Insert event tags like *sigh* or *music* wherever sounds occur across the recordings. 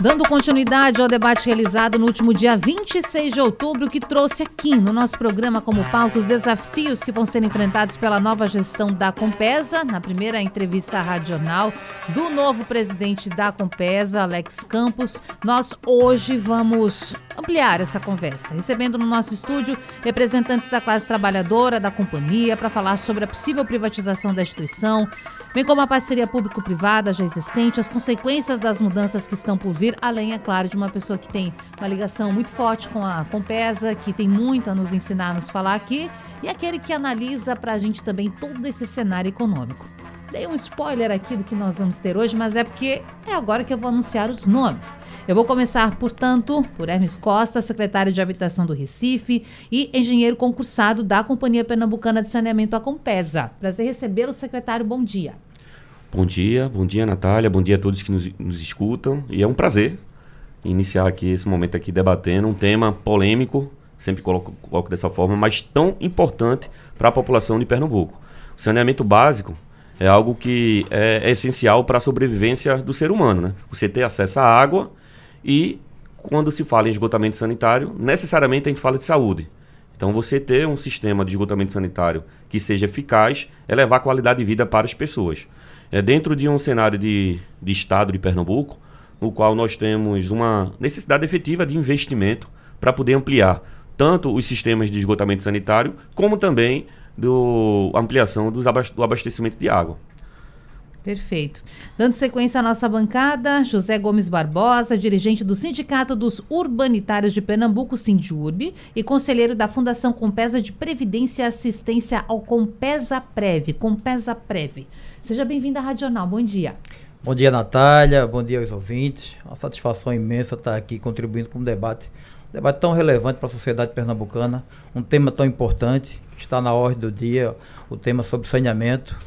Dando continuidade ao debate realizado no último dia 26 de outubro, que trouxe aqui no nosso programa como pauta os desafios que vão ser enfrentados pela nova gestão da Compesa, na primeira entrevista radional do novo presidente da Compesa, Alex Campos, nós hoje vamos ampliar essa conversa, recebendo no nosso estúdio representantes da classe trabalhadora da companhia para falar sobre a possível privatização da instituição, bem como a parceria público-privada já existente, as consequências das mudanças que estão por vir, além, é claro, de uma pessoa que tem uma ligação muito forte com a Compesa, que tem muito a nos ensinar, a nos falar aqui, e aquele que analisa para a gente também todo esse cenário econômico. Dei um spoiler aqui do que nós vamos ter hoje, mas é porque é agora que eu vou anunciar os nomes. Eu vou começar, portanto, por Hermes Costa, secretário de Habitação do Recife e engenheiro concursado da Companhia Pernambucana de Saneamento, a Compesa. Prazer recebê-lo, secretário. Bom dia. Bom dia, bom dia, Natália. Bom dia a todos que nos, nos escutam. E é um prazer iniciar aqui esse momento aqui debatendo um tema polêmico, sempre coloco, coloco dessa forma, mas tão importante para a população de Pernambuco. O saneamento básico é algo que é, é essencial para a sobrevivência do ser humano, né? Você ter acesso à água e quando se fala em esgotamento sanitário, necessariamente a gente fala de saúde. Então, você ter um sistema de esgotamento sanitário que seja eficaz é levar qualidade de vida para as pessoas. É dentro de um cenário de, de estado de Pernambuco, no qual nós temos uma necessidade efetiva de investimento para poder ampliar tanto os sistemas de esgotamento sanitário, como também do ampliação dos do abastecimento de água. Perfeito. Dando sequência à nossa bancada, José Gomes Barbosa, dirigente do Sindicato dos Urbanitários de Pernambuco, Sindiurb, e conselheiro da Fundação Compesa de Previdência e Assistência ao Compesa Prev, Compesa Prev. Seja bem-vindo à Radional, bom dia. Bom dia, Natália, bom dia aos ouvintes. Uma satisfação imensa estar aqui contribuindo com um debate, um debate tão relevante para a sociedade pernambucana, um tema tão importante está na ordem do dia o tema sobre saneamento.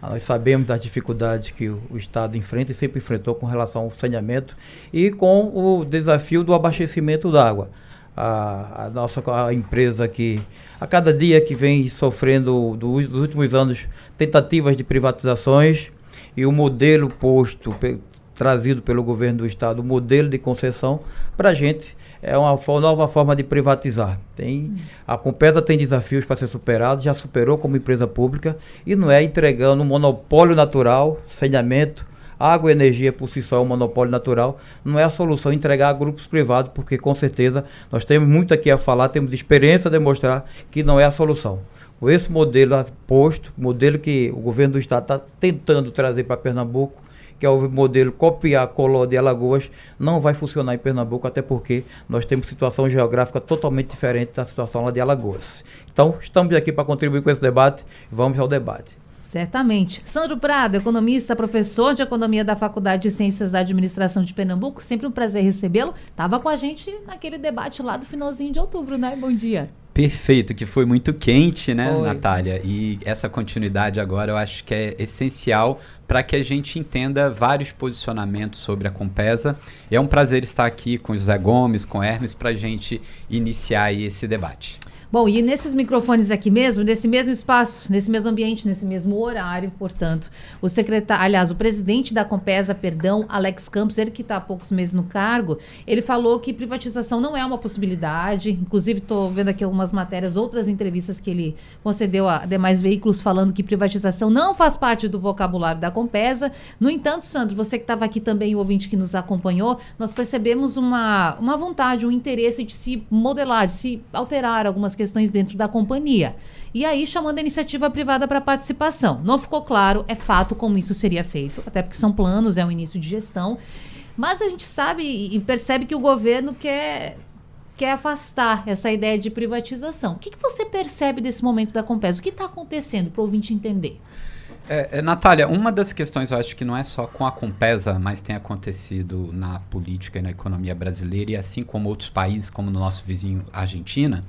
Nós sabemos das dificuldades que o, Estado enfrenta e sempre enfrentou com relação ao saneamento e com o desafio do abastecimento da água. A, a, nossa a empresa que a cada dia que vem sofrendo do, dos últimos anos tentativas de privatizações e o modelo posto pe, trazido pelo governo do estado, o modelo de concessão para a gente é uma nova forma de privatizar. Tem, a Compesa tem desafios para ser superado, já superou como empresa pública e não é entregando um monopólio natural, saneamento, água e energia por si só é um monopólio natural, não é a solução entregar a grupos privados, porque com certeza nós temos muito aqui a falar, temos experiência a demonstrar que não é a solução. Esse modelo posto, modelo que o governo do estado está tentando trazer para Pernambuco, que é o modelo copiar coló de Alagoas, não vai funcionar em Pernambuco, até porque nós temos situação geográfica totalmente diferente da situação lá de Alagoas. Então, estamos aqui para contribuir com esse debate. Vamos ao debate. Certamente. Sandro Prado, economista, professor de economia da Faculdade de Ciências da Administração de Pernambuco, sempre um prazer recebê-lo. Estava com a gente naquele debate lá do finalzinho de outubro, né? Bom dia. Perfeito, que foi muito quente, né, foi. Natália? E essa continuidade agora eu acho que é essencial para que a gente entenda vários posicionamentos sobre a Compesa. E é um prazer estar aqui com o José Gomes, com o Hermes, para a gente iniciar esse debate. Bom, e nesses microfones aqui mesmo, nesse mesmo espaço, nesse mesmo ambiente, nesse mesmo horário, portanto, o secretário, aliás, o presidente da Compesa, perdão, Alex Campos, ele que está há poucos meses no cargo, ele falou que privatização não é uma possibilidade. Inclusive, estou vendo aqui algumas matérias, outras entrevistas que ele concedeu a demais veículos falando que privatização não faz parte do vocabulário da Compesa. No entanto, Sandro, você que estava aqui também, o ouvinte que nos acompanhou, nós percebemos uma, uma vontade, um interesse de se modelar, de se alterar algumas questões dentro da companhia. E aí chamando a iniciativa privada para participação. Não ficou claro, é fato, como isso seria feito, até porque são planos, é um início de gestão. Mas a gente sabe e percebe que o governo quer quer afastar essa ideia de privatização. O que, que você percebe desse momento da Compesa? O que está acontecendo para o ouvinte entender? É, é, Natália, uma das questões eu acho que não é só com a Compesa, mas tem acontecido na política e na economia brasileira, e assim como outros países, como no nosso vizinho Argentina,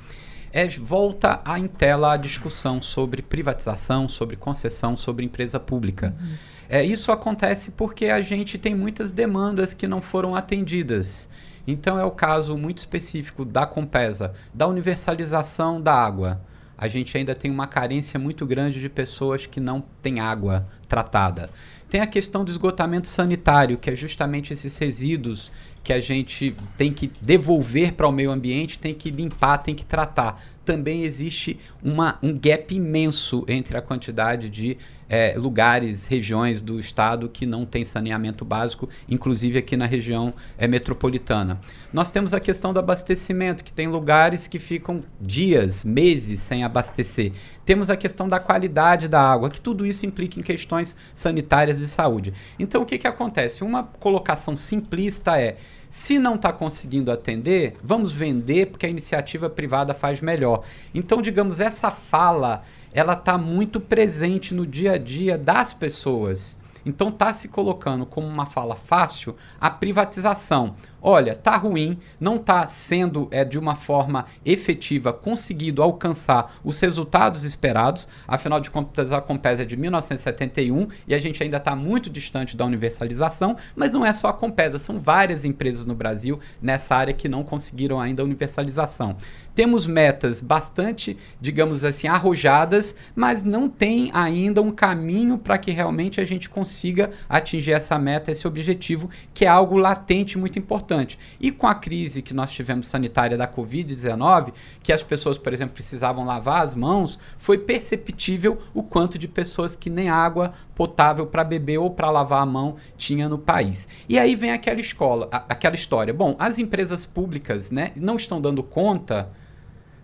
é, volta a em tela a discussão sobre privatização, sobre concessão, sobre empresa pública. Uhum. É, isso acontece porque a gente tem muitas demandas que não foram atendidas. Então é o caso muito específico da Compesa, da universalização da água. A gente ainda tem uma carência muito grande de pessoas que não têm água tratada. Tem a questão do esgotamento sanitário, que é justamente esses resíduos que a gente tem que devolver para o meio ambiente, tem que limpar, tem que tratar. Também existe uma, um gap imenso entre a quantidade de é, lugares, regiões do estado que não tem saneamento básico, inclusive aqui na região é, metropolitana. Nós temos a questão do abastecimento, que tem lugares que ficam dias, meses sem abastecer. Temos a questão da qualidade da água, que tudo isso implica em questões sanitárias de saúde. Então, o que, que acontece? Uma colocação simplista é se não está conseguindo atender, vamos vender porque a iniciativa privada faz melhor. Então, digamos, essa fala ela está muito presente no dia a dia das pessoas. Então está se colocando como uma fala fácil a privatização olha, tá ruim, não está sendo é, de uma forma efetiva conseguido alcançar os resultados esperados. Afinal de contas, a Compesa é de 1971 e a gente ainda está muito distante da universalização, mas não é só a Compesa, são várias empresas no Brasil nessa área que não conseguiram ainda a universalização. Temos metas bastante, digamos assim, arrojadas, mas não tem ainda um caminho para que realmente a gente consiga atingir essa meta, esse objetivo, que é algo latente muito importante. E com a crise que nós tivemos sanitária da Covid-19, que as pessoas, por exemplo, precisavam lavar as mãos, foi perceptível o quanto de pessoas que nem água potável para beber ou para lavar a mão tinha no país. E aí vem aquela escola, aquela história. Bom, as empresas públicas, né, não estão dando conta.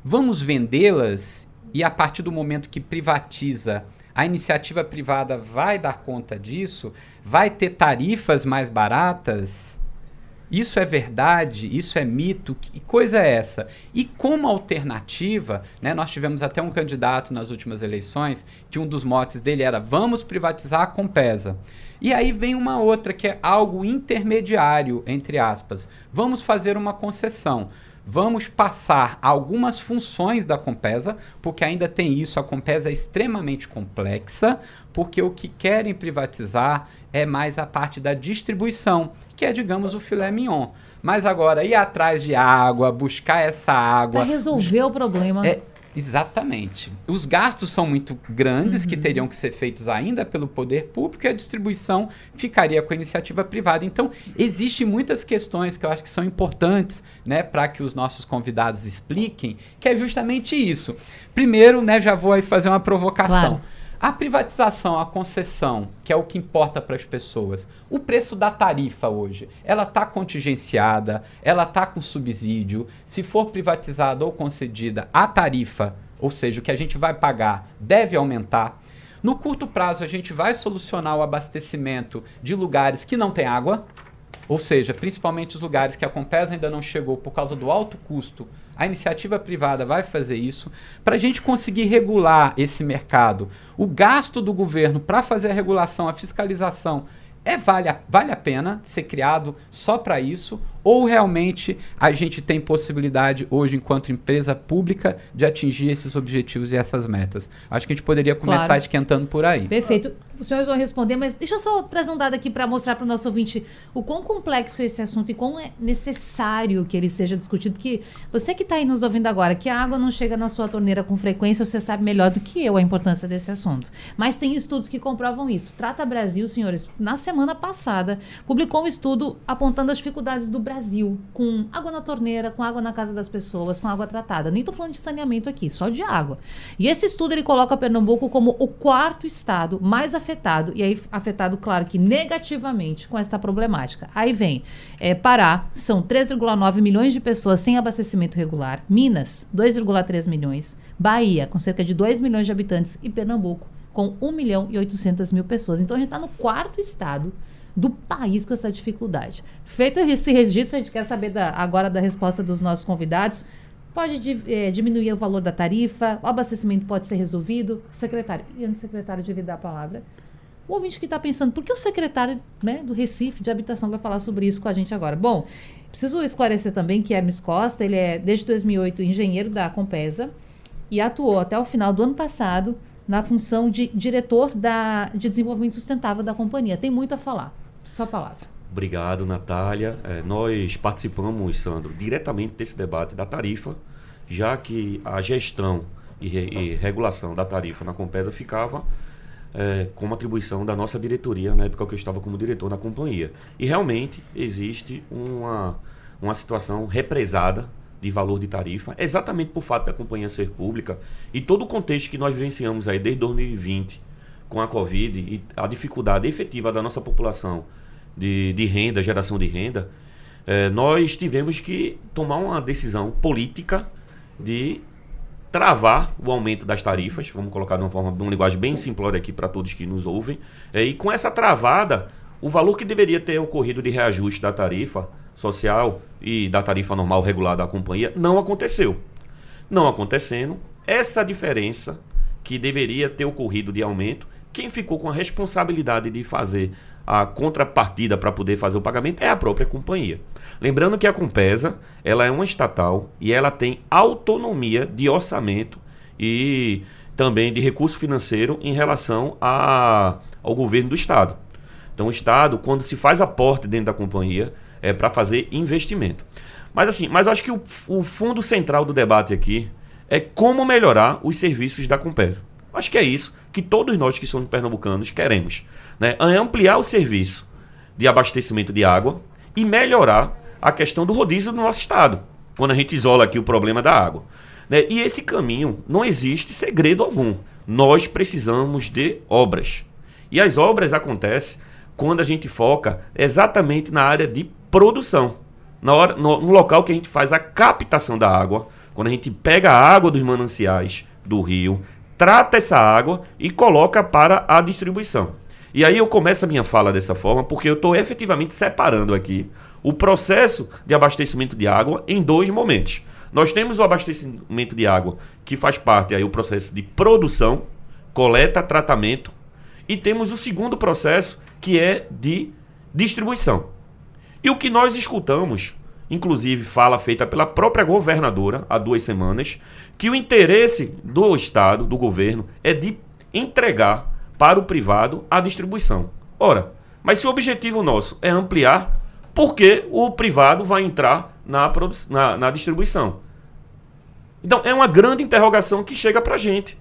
Vamos vendê-las e a partir do momento que privatiza a iniciativa privada vai dar conta disso? Vai ter tarifas mais baratas? Isso é verdade? Isso é mito? Que coisa é essa? E como alternativa, né, nós tivemos até um candidato nas últimas eleições que um dos motes dele era vamos privatizar a Compesa. E aí vem uma outra que é algo intermediário, entre aspas. Vamos fazer uma concessão vamos passar algumas funções da Compesa, porque ainda tem isso, a Compesa é extremamente complexa, porque o que querem privatizar é mais a parte da distribuição, que é, digamos, o filé mignon. Mas agora, ir atrás de água, buscar essa água... Para resolver o problema. É, Exatamente. Os gastos são muito grandes, uhum. que teriam que ser feitos ainda pelo poder público, e a distribuição ficaria com a iniciativa privada. Então, existem muitas questões que eu acho que são importantes né, para que os nossos convidados expliquem, que é justamente isso. Primeiro, né, já vou aí fazer uma provocação. Claro. A privatização, a concessão, que é o que importa para as pessoas, o preço da tarifa hoje, ela está contingenciada, ela está com subsídio. Se for privatizada ou concedida, a tarifa, ou seja, o que a gente vai pagar, deve aumentar. No curto prazo, a gente vai solucionar o abastecimento de lugares que não têm água, ou seja, principalmente os lugares que a Compesa ainda não chegou por causa do alto custo a iniciativa privada vai fazer isso. Para a gente conseguir regular esse mercado, o gasto do governo para fazer a regulação, a fiscalização, é vale a, vale a pena ser criado só para isso ou realmente a gente tem possibilidade hoje, enquanto empresa pública, de atingir esses objetivos e essas metas? Acho que a gente poderia começar claro. esquentando por aí. Perfeito. Os senhores vão responder, mas deixa eu só trazer um dado aqui para mostrar para o nosso ouvinte o quão complexo é esse assunto e quão é necessário que ele seja discutido. Porque você que está aí nos ouvindo agora, que a água não chega na sua torneira com frequência, você sabe melhor do que eu a importância desse assunto. Mas tem estudos que comprovam isso. Trata Brasil, senhores, na semana passada, publicou um estudo apontando as dificuldades do Brasil Brasil com água na torneira, com água na casa das pessoas, com água tratada. Nem estou falando de saneamento aqui, só de água. E esse estudo ele coloca Pernambuco como o quarto estado mais afetado, e aí afetado, claro que negativamente com esta problemática. Aí vem é, Pará, são 3,9 milhões de pessoas sem abastecimento regular. Minas, 2,3 milhões. Bahia, com cerca de 2 milhões de habitantes. E Pernambuco, com 1 milhão e 800 mil pessoas. Então a gente está no quarto estado do país com essa dificuldade. Feito esse registro, a gente quer saber da, agora da resposta dos nossos convidados. Pode é, diminuir o valor da tarifa, o abastecimento pode ser resolvido. Secretário, e antes secretário de lhe dar a palavra. O ouvinte que está pensando, por que o secretário né, do Recife de Habitação vai falar sobre isso com a gente agora? Bom, preciso esclarecer também que Hermes Costa, ele é desde 2008 engenheiro da Compesa e atuou até o final do ano passado na função de diretor da, de desenvolvimento sustentável da companhia. Tem muito a falar. Sua palavra. Obrigado, Natália. É, nós participamos, Sandro, diretamente desse debate da tarifa, já que a gestão e, e regulação da tarifa na Compesa ficava é, como atribuição da nossa diretoria, na época que eu estava como diretor na companhia. E realmente existe uma, uma situação represada de valor de tarifa, exatamente por fato da companhia ser pública e todo o contexto que nós vivenciamos aí desde 2020 com a Covid e a dificuldade efetiva da nossa população de, de renda, geração de renda, é, nós tivemos que tomar uma decisão política de travar o aumento das tarifas, vamos colocar de uma forma, de uma linguagem bem simplória aqui para todos que nos ouvem, é, e com essa travada, o valor que deveria ter ocorrido de reajuste da tarifa social e da tarifa normal regulada da companhia não aconteceu. Não acontecendo, essa diferença que deveria ter ocorrido de aumento, quem ficou com a responsabilidade de fazer a contrapartida para poder fazer o pagamento é a própria companhia. Lembrando que a Compesa, ela é uma estatal e ela tem autonomia de orçamento e também de recurso financeiro em relação a, ao governo do estado. Então o estado, quando se faz aporte dentro da companhia, é para fazer investimento. Mas assim, mas eu acho que o, o fundo central do debate aqui é como melhorar os serviços da Compesa. Acho que é isso que todos nós que somos pernambucanos queremos. Né? Ampliar o serviço de abastecimento de água e melhorar a questão do rodízio do nosso estado, quando a gente isola aqui o problema da água. Né? E esse caminho não existe segredo algum. Nós precisamos de obras. E as obras acontecem quando a gente foca exatamente na área de produção. Na hora, no, no local que a gente faz a captação da água, quando a gente pega a água dos mananciais do rio, trata essa água e coloca para a distribuição. E aí eu começo a minha fala dessa forma, porque eu estou efetivamente separando aqui o processo de abastecimento de água em dois momentos. Nós temos o abastecimento de água, que faz parte aí o processo de produção, coleta, tratamento, e temos o segundo processo, que é de distribuição. E o que nós escutamos, inclusive fala feita pela própria governadora há duas semanas, que o interesse do Estado, do governo, é de entregar para o privado a distribuição. Ora, mas se o objetivo nosso é ampliar, por que o privado vai entrar na, na, na distribuição? Então, é uma grande interrogação que chega para a gente.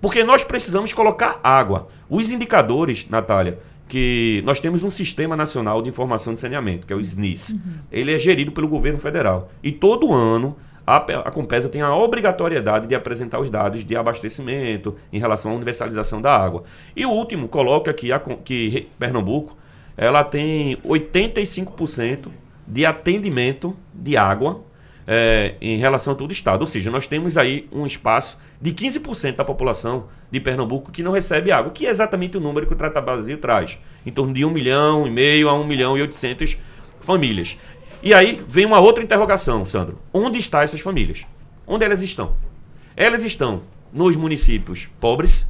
Porque nós precisamos colocar água. Os indicadores, Natália, que nós temos um Sistema Nacional de Informação de Saneamento, que é o SNIS. Uhum. Ele é gerido pelo governo federal. E todo ano a, a Compesa tem a obrigatoriedade de apresentar os dados de abastecimento em relação à universalização da água. E o último coloca aqui a, que Pernambuco ela tem 85% de atendimento de água é, em relação a todo o estado. Ou seja, nós temos aí um espaço de 15% da população de Pernambuco que não recebe água, que é exatamente o número que o Tratado Brasil traz, em torno de 1 milhão e meio a 1 milhão e 800 famílias. E aí vem uma outra interrogação, Sandro. Onde estão essas famílias? Onde elas estão? Elas estão nos municípios pobres,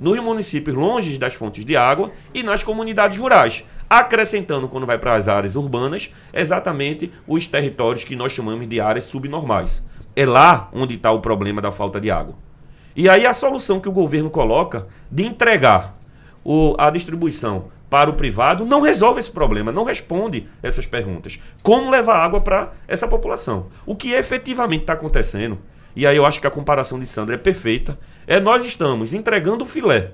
nos municípios longe das fontes de água e nas comunidades rurais acrescentando, quando vai para as áreas urbanas, exatamente os territórios que nós chamamos de áreas subnormais. É lá onde está o problema da falta de água. E aí a solução que o governo coloca de entregar o, a distribuição para o privado não resolve esse problema, não responde essas perguntas. Como levar água para essa população? O que efetivamente está acontecendo, e aí eu acho que a comparação de Sandra é perfeita, é nós estamos entregando o filé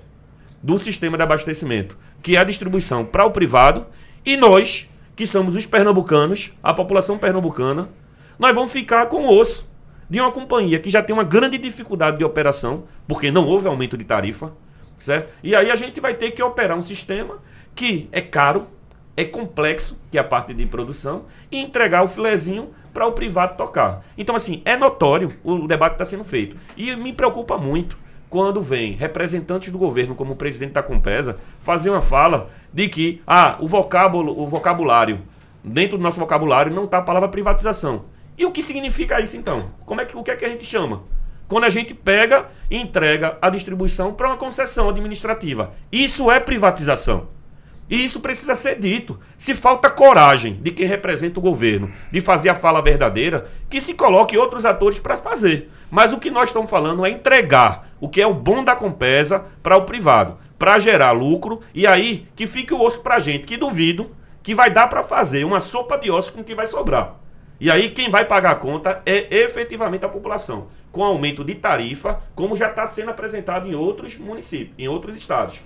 do sistema de abastecimento que é a distribuição para o privado, e nós, que somos os pernambucanos, a população pernambucana, nós vamos ficar com o osso de uma companhia que já tem uma grande dificuldade de operação, porque não houve aumento de tarifa, certo? E aí a gente vai ter que operar um sistema que é caro, é complexo, que é a parte de produção, e entregar o filezinho para o privado tocar. Então, assim, é notório o debate que está sendo feito. E me preocupa muito quando vem representantes do governo, como o presidente da Compesa, fazer uma fala de que ah, o, vocábulo, o vocabulário, dentro do nosso vocabulário, não está a palavra privatização. E o que significa isso então? Como é que, o que é que a gente chama? quando a gente pega e entrega a distribuição para uma concessão administrativa. Isso é privatização. E isso precisa ser dito. Se falta coragem de quem representa o governo de fazer a fala verdadeira, que se coloque outros atores para fazer. Mas o que nós estamos falando é entregar o que é o bom da Compesa para o privado, para gerar lucro e aí que fique o osso para a gente, que duvido que vai dar para fazer uma sopa de ossos com o que vai sobrar. E aí quem vai pagar a conta é efetivamente a população, com aumento de tarifa, como já está sendo apresentado em outros municípios, em outros estados.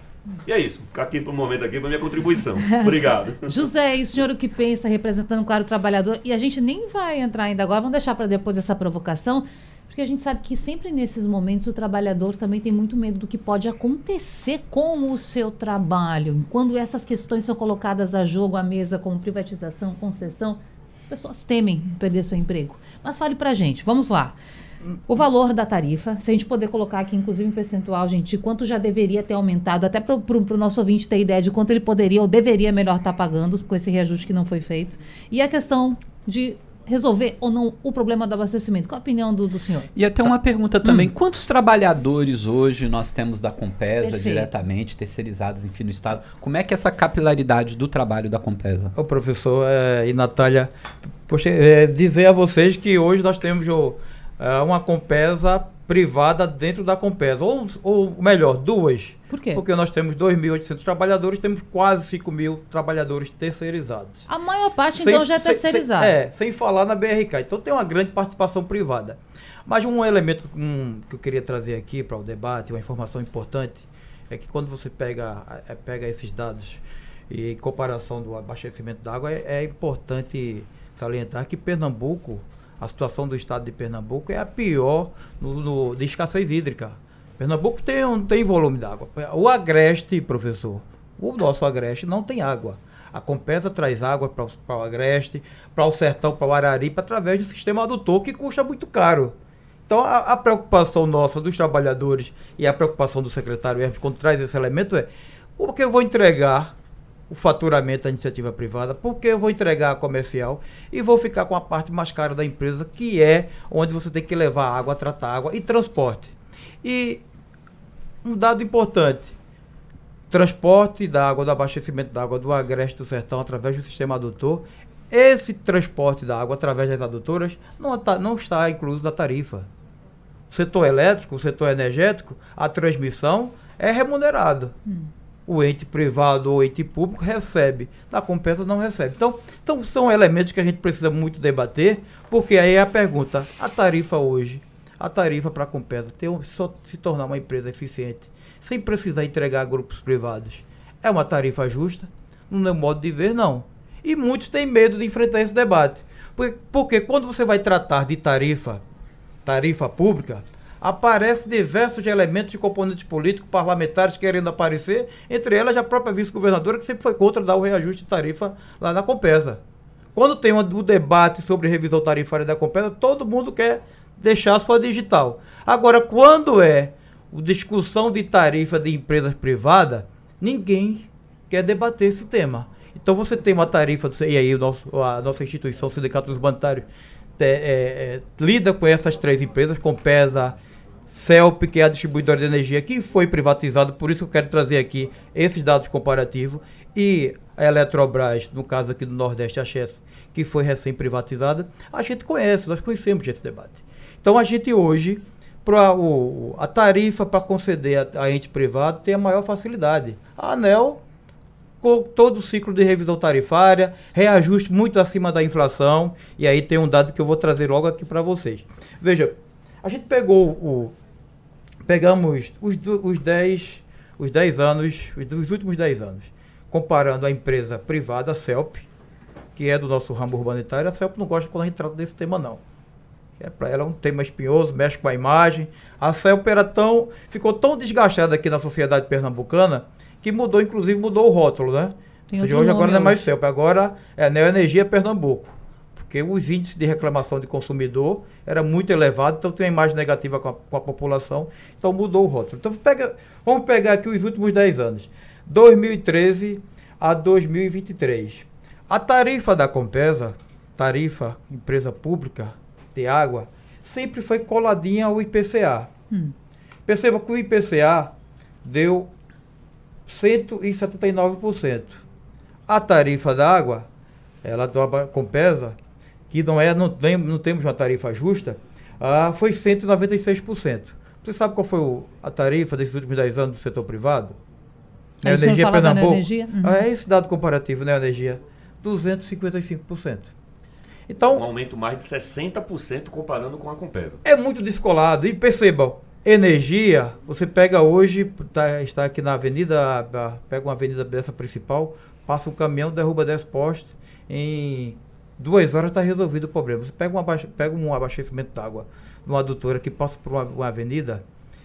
E é isso. Aqui para o momento aqui para minha contribuição. Obrigado. *laughs* José, e o senhor o que pensa, representando, claro, o trabalhador? E a gente nem vai entrar ainda agora, vamos deixar para depois essa provocação, porque a gente sabe que sempre nesses momentos o trabalhador também tem muito medo do que pode acontecer com o seu trabalho. Quando essas questões são colocadas a jogo, à mesa, como privatização, concessão, as pessoas temem perder seu emprego. Mas fale para a gente, vamos lá. O valor da tarifa, se a gente poder colocar aqui, inclusive, em percentual, gente, quanto já deveria ter aumentado, até para o nosso ouvinte ter ideia de quanto ele poderia ou deveria melhor estar tá pagando com esse reajuste que não foi feito. E a questão de resolver ou não o problema do abastecimento. Qual a opinião do, do senhor? E até uma pergunta também: hum. quantos trabalhadores hoje nós temos da Compesa Perfeito. diretamente, terceirizados, enfim, no Estado? Como é que é essa capilaridade do trabalho da Compesa? O professor é, e Natália, poxa, é, dizer a vocês que hoje nós temos o uh, uma Compesa privada dentro da Compesa. Ou, ou melhor, duas. Por quê? Porque nós temos 2.800 trabalhadores, temos quase 5 mil trabalhadores terceirizados. A maior parte, sem, então, já é terceirizada. É, sem falar na BRK. Então tem uma grande participação privada. Mas um elemento um, que eu queria trazer aqui para o debate, uma informação importante, é que quando você pega, é, pega esses dados e em comparação do abastecimento d'água, é, é importante salientar que Pernambuco a situação do estado de Pernambuco é a pior no, no de escassez hídrica. Pernambuco tem, um, tem volume d'água. O Agreste, professor, o nosso Agreste não tem água. A Compesa traz água para o Agreste, para o Sertão, para o Araripe, através do sistema adutor, que custa muito caro. Então, a, a, preocupação nossa dos trabalhadores e a preocupação do secretário Hermes, quando traz esse elemento, é porque eu vou entregar o faturamento da iniciativa privada, porque eu vou entregar a comercial e vou ficar com a parte mais cara da empresa, que é onde você tem que levar água, tratar água e transporte. E um dado importante, transporte da água, do abastecimento da água do Agreste do Sertão através do sistema adutor, esse transporte da água através das adutoras não, tá, não está incluso na tarifa. O setor elétrico, o setor energético, a transmissão é remunerado. Hum o ente privado ou ente público recebe, da compensa não recebe. Então, então são elementos que a gente precisa muito debater, porque aí é a pergunta, a tarifa hoje, a tarifa para a compensa ter, só, se tornar uma empresa eficiente, sem precisar entregar a grupos privados, é uma tarifa justa? No meu modo de ver, não. E muitos têm medo de enfrentar esse debate. Porque, porque quando você vai tratar de tarifa, tarifa pública, aparece diversos elementos de componentes políticos, parlamentares querendo aparecer, entre elas a própria vice-governadora, que sempre foi contra dar o reajuste de tarifa lá na Compesa. Quando tem o um debate sobre revisão tarifária da Compesa, todo mundo quer deixar a sua digital. Agora, quando é discussão de tarifa de empresas privadas, ninguém quer debater esse tema. Então você tem uma tarifa, e aí nosso, a nossa instituição, o Sindicato dos Bancários, é, é, lida com essas três empresas, Compesa, CELP, que é a distribuidora de energia, que foi privatizada, por isso eu quero trazer aqui esses dados comparativos, e a Eletrobras, no caso aqui do Nordeste, a Chess, que foi recém-privatizada, a gente conhece, nós conhecemos esse debate. Então a gente hoje, pra, o, a tarifa para conceder a, a, ente privado tem a maior facilidade. A ANEL, com todo o ciclo de revisão tarifária, reajuste muito acima da inflação, e aí tem um dado que eu vou trazer logo aqui para vocês. Veja, a gente pegou o, pegamos os, os 10 os 10 anos, os, os últimos 10 anos, comparando a empresa privada, a CELP, que é do nosso ramo urbanitário, a CELP não gosta quando a gente trata desse tema não. É, para ela é um tema espinhoso, mexe com a imagem. A CELP era tão, ficou tão desgastada aqui na sociedade pernambucana que mudou, inclusive mudou o rótulo, né? Ou seja, hoje agora não é mais CELP, agora é Neoenergia Pernambuco porque os índices de reclamação de consumidor era muito elevado, então tem uma imagem negativa com a, com a população, então mudou o rótulo. Então pega, vamos pegar aqui os últimos 10 anos, 2013 a 2023. A tarifa da Compesa, tarifa empresa pública de água, sempre foi coladinha ao IPCA. Hum. Perceba que o IPCA deu 179%. A tarifa da água, ela do Compesa, que não é, não, tem, não temos uma tarifa justa, ah, foi 196%. Você sabe qual foi o, a tarifa desses últimos 10 anos do setor privado? Aí energia Pernambuco. Energia? Uhum. Ah, é esse dado comparativo, né, energia? 255%. Então, um aumento mais de 60% comparando com a Compesa. É muito descolado. E percebam, energia, você pega hoje, tá, está aqui na avenida, pega uma avenida dessa principal, passa um caminhão, derruba 10 postes, em duas horas está resolvido o problema. Você pega um, pega um abastecimento d'água numa adutora que passa por uma, uma avenida,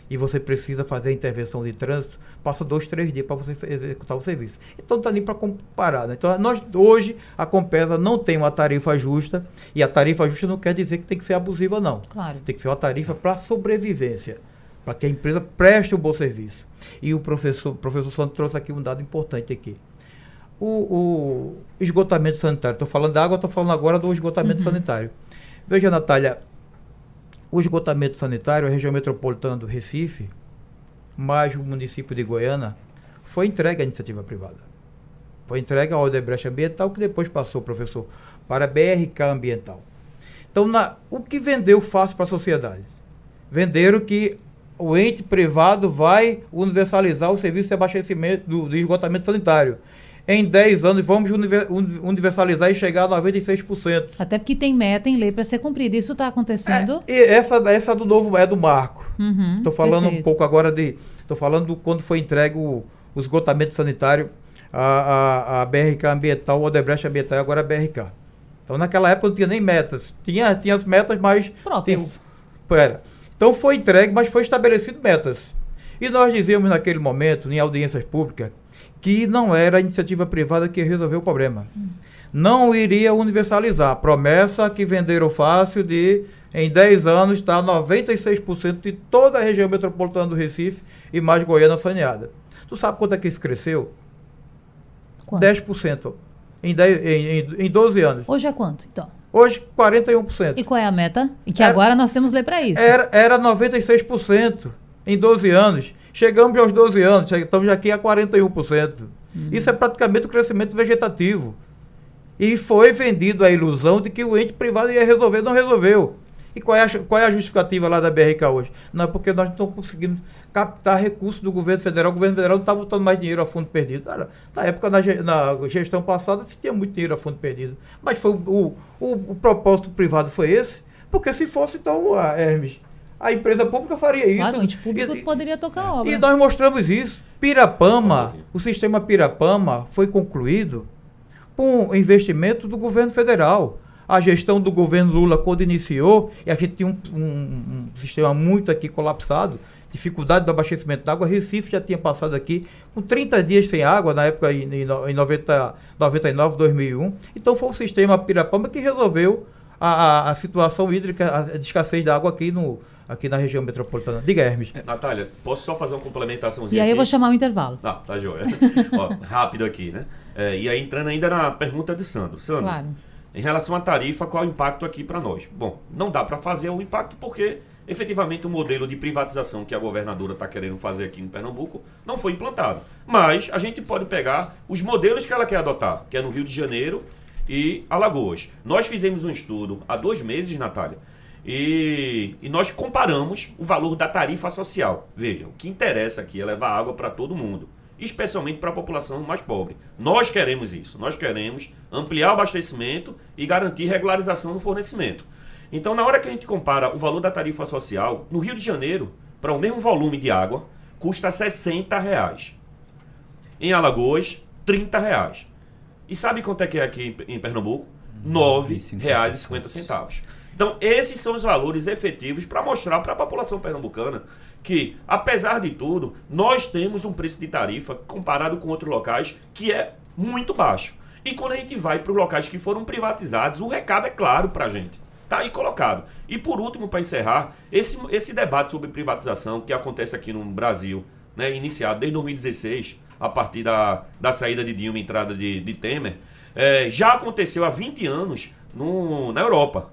e você precisa fazer a intervenção de trânsito, passa dois, três dias para você executar o serviço. Então está ali para comparar. Né? Então nós hoje a Compesa não tem uma tarifa justa e a tarifa justa não quer dizer que tem que ser abusiva não. Claro. Tem que ser uma tarifa para sobrevivência, para que a empresa preste um bom serviço. E o professor, o professor Santos trouxe aqui um dado importante aqui. O, o esgotamento sanitário, estou falando da água, estou falando agora do esgotamento uhum. sanitário. Veja, Natália, o esgotamento sanitário, a região metropolitana do Recife, mais o município de Goiânia, foi entregue à iniciativa privada. Foi entregue ao Odebrecht Ambiental, que depois passou, professor, para a BRK Ambiental. Então, na, o que vendeu fácil para a sociedade? Venderam que o ente privado vai universalizar o serviço de abastecimento do, do esgotamento sanitário em 10 anos vamos universalizar e chegar a 96%. Até porque tem meta em lei para ser cumprida. Isso está acontecendo? É, essa, essa do novo é do marco. Estou uhum, falando perfeito. um pouco agora de. Estou falando do, quando foi entregue o, o esgotamento sanitário, a, a, a BRK Ambiental, o Odebrecht Ambiental e agora a BRK. Então naquela época não tinha nem metas. Tinha, tinha as metas, mas. Próprias. Tinha, Então foi entregue, mas foi estabelecido metas. E nós dizíamos naquele momento, em audiências públicas, que não era a iniciativa privada que resolveu o problema. Hum. Não iria universalizar. Promessa que venderam fácil de, em 10 anos, estar 96% de toda a região metropolitana do Recife e mais Goiânia saneada. Tu sabe quanto é que isso cresceu? Quanto? 10%. Em, 10, em, em, em 12 anos. Hoje é quanto, então? Hoje, 41%. E qual é a meta? E que era, agora nós temos lei para isso. Era, era 96% em 12 anos. Chegamos aos 12 anos, estamos aqui a 41%. Uhum. Isso é praticamente o crescimento vegetativo. E foi vendido a ilusão de que o ente privado ia resolver, não resolveu. E qual é a, qual é a justificativa lá da BRK hoje? Não, é porque nós não estamos conseguindo captar recursos do governo federal. O governo federal não está botando mais dinheiro a fundo perdido. Era, na época, na, na, gestão passada, se tinha muito dinheiro a fundo perdido. Mas foi o, o, o propósito privado foi esse. Porque se fosse, então, a Hermes, a empresa pública faria isso. Claro, o ente público e, poderia tocar a obra. E nós mostramos isso. Pirapama, o sistema Pirapama foi concluído com investimento do governo federal. A gestão do governo Lula, quando iniciou, e a gente tinha um, um, um sistema muito aqui colapsado, dificuldade do abastecimento d'água, Recife já tinha passado aqui com 30 dias sem água, na época em, em 90, 99, 2001. Então foi o sistema Pirapama que resolveu a, a, a situação hídrica, a, a escassez da água aqui no, aqui na região metropolitana. Diga, Hermes. É, Natália, posso só fazer uma complementação? E aí aqui? eu vou chamar o intervalo. Tá, tá joia. Ó, rápido aqui, né? É, e aí entrando ainda na pergunta de Sandro. Sandro, claro. em relação à tarifa, qual é o impacto aqui para nós? Bom, não dá para fazer o impacto porque efetivamente o modelo de privatização que a governadora está querendo fazer aqui em Pernambuco não foi implantado. Mas a gente pode pegar os modelos que ela quer adotar, que é no Rio de Janeiro e Alagoas. Nós fizemos um estudo há dois meses, Natália, e, e, nós comparamos o valor da tarifa social. Vejam, o que interessa aqui é levar água para todo mundo, especialmente para a população mais pobre. Nós queremos isso. Nós queremos ampliar o abastecimento e garantir regularização no fornecimento. Então, na hora que a gente compara o valor da tarifa social, no Rio de Janeiro, para o mesmo volume de água, custa 60 reais. Em Alagoas, 30 reais. E sabe quanto é que é aqui em Pernambuco? R$ 9,50. Então, esses são os valores efetivos para mostrar para a população pernambucana que, apesar de tudo, nós temos um preço de tarifa comparado com outros locais que é muito baixo. E quando a gente vai para os locais que foram privatizados, o recado é claro para a gente. Está aí colocado. E por último, para encerrar, esse, esse debate sobre privatização que acontece aqui no Brasil, né, iniciado desde 2016, a partir da, da saída de Dilma e entrada de, de Temer, é, já aconteceu há 20 anos no, na Europa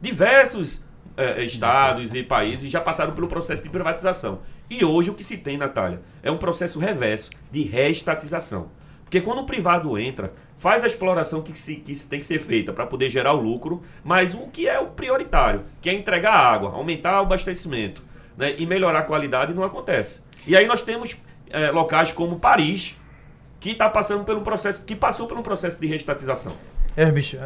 diversos é, estados e países já passaram pelo processo de privatização. E hoje o que se tem, Natália, é um processo reverso de reestatização. Porque quando o privado entra, faz a exploração que, se, que tem que ser feita para poder gerar o lucro, mas o que é o prioritário, que é entregar água, aumentar o abastecimento né, e melhorar a qualidade, não acontece. E aí nós temos é, locais como Paris, que está passando pelo processo, que passou por um processo de reestatização. É, bicho.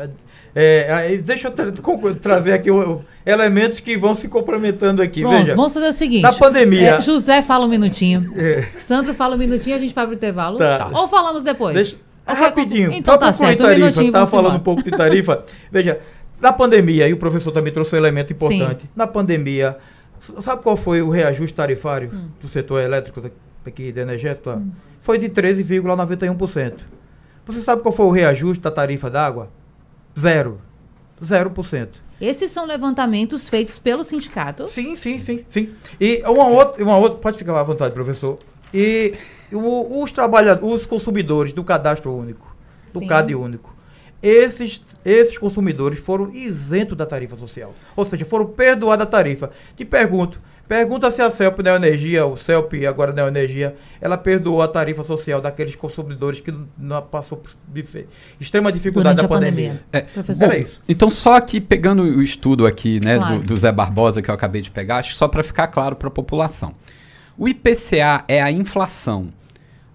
É, deixa eu tra trazer aqui o, elementos que vão se complementando aqui. Pronto, Veja, vamos fazer o seguinte. Na pandemia. É, José fala um minutinho. É. Sandro fala um minutinho, a gente vai pro intervalo. Tá. Ou falamos depois? Deixa, rapidinho. Então tá certo, tarifa, um. Estava falando embora. um pouco de tarifa. *laughs* Veja, na pandemia, e o professor também trouxe um elemento importante. Sim. Na pandemia, sabe qual foi o reajuste tarifário hum. do setor elétrico aqui de energética? Hum. Foi de 13,91%. Você sabe qual foi o reajuste da tarifa d'água? Zero. Zero por cento. Esses são levantamentos feitos pelo sindicato? Sim, sim, sim, sim. E uma outra, uma outra pode ficar à vontade, professor. E o, os trabalhadores, os consumidores do cadastro único, do sim. CAD único, esses, esses consumidores foram isentos da tarifa social. Ou seja, foram perdoados da tarifa. Te pergunto, Pergunta se a CELP Neoenergia, o CELP agora Neoenergia, ela perdoou a tarifa social daqueles consumidores que não passou por extrema dificuldade Durante da pandemia. pandemia. É, bom, isso. Então, só aqui, pegando o estudo aqui, né, claro. do, do Zé Barbosa, que eu acabei de pegar, acho só para ficar claro para a população. O IPCA é a inflação.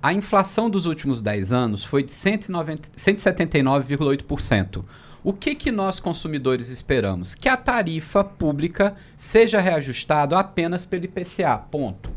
A inflação dos últimos 10 anos foi de 179,8%. O que, que nós consumidores esperamos? Que a tarifa pública seja reajustada apenas pelo IPCA, ponto.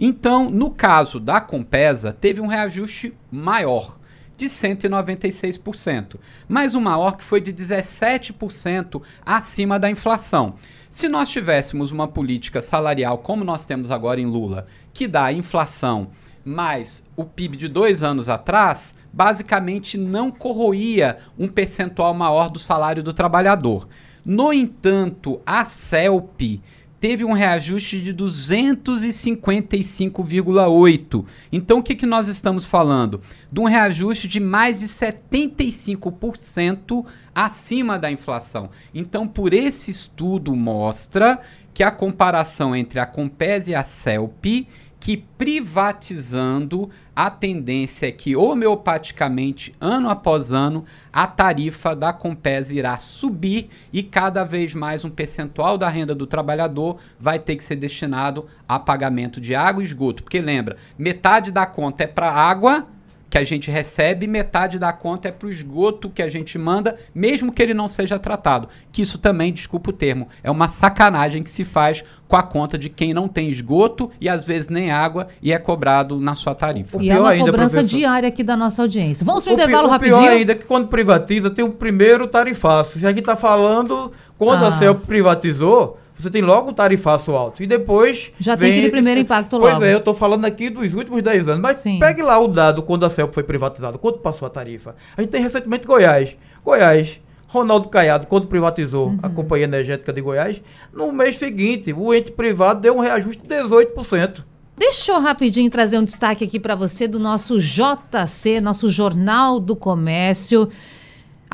Então, no caso da Compesa, teve um reajuste maior, de 196%, mas o maior que foi de 17% acima da inflação. Se nós tivéssemos uma política salarial como nós temos agora em Lula, que dá inflação mais o PIB de dois anos atrás, basicamente não corroía um percentual maior do salário do trabalhador. No entanto, a CELP teve um reajuste de 255,8. Então, o que, que nós estamos falando? De um reajuste de mais de 75% acima da inflação. Então, por esse estudo mostra que a comparação entre a Compes e a CELP que privatizando a tendência é que homeopaticamente, ano após ano, a tarifa da Compes irá subir e cada vez mais um percentual da renda do trabalhador vai ter que ser destinado a pagamento de água e esgoto. Porque lembra, metade da conta é para água que a gente recebe, metade da conta é para o esgoto que a gente manda, mesmo que ele não seja tratado. Que isso também, desculpa o termo, é uma sacanagem que se faz com a conta de quem não tem esgoto e às vezes nem água e é cobrado na sua tarifa. E é uma ainda, cobrança professor... diária aqui da nossa audiência. Vamos para o intervalo rapidinho? O pior ainda é que quando privatiza tem o um primeiro tarifaço. Já que está falando, quando ah. a CEL privatizou, você tem logo um tarifaço alto. E depois. Já vem, tem aquele primeiro impacto logo. Pois é, eu estou falando aqui dos últimos 10 anos. Mas Sim. pegue lá o dado quando a CELP foi privatizada, quanto passou a tarifa. A gente tem recentemente Goiás. Goiás, Ronaldo Caiado, quando privatizou uhum. a Companhia Energética de Goiás, no mês seguinte, o ente privado deu um reajuste de 18%. Deixa eu rapidinho trazer um destaque aqui para você do nosso JC, nosso Jornal do Comércio.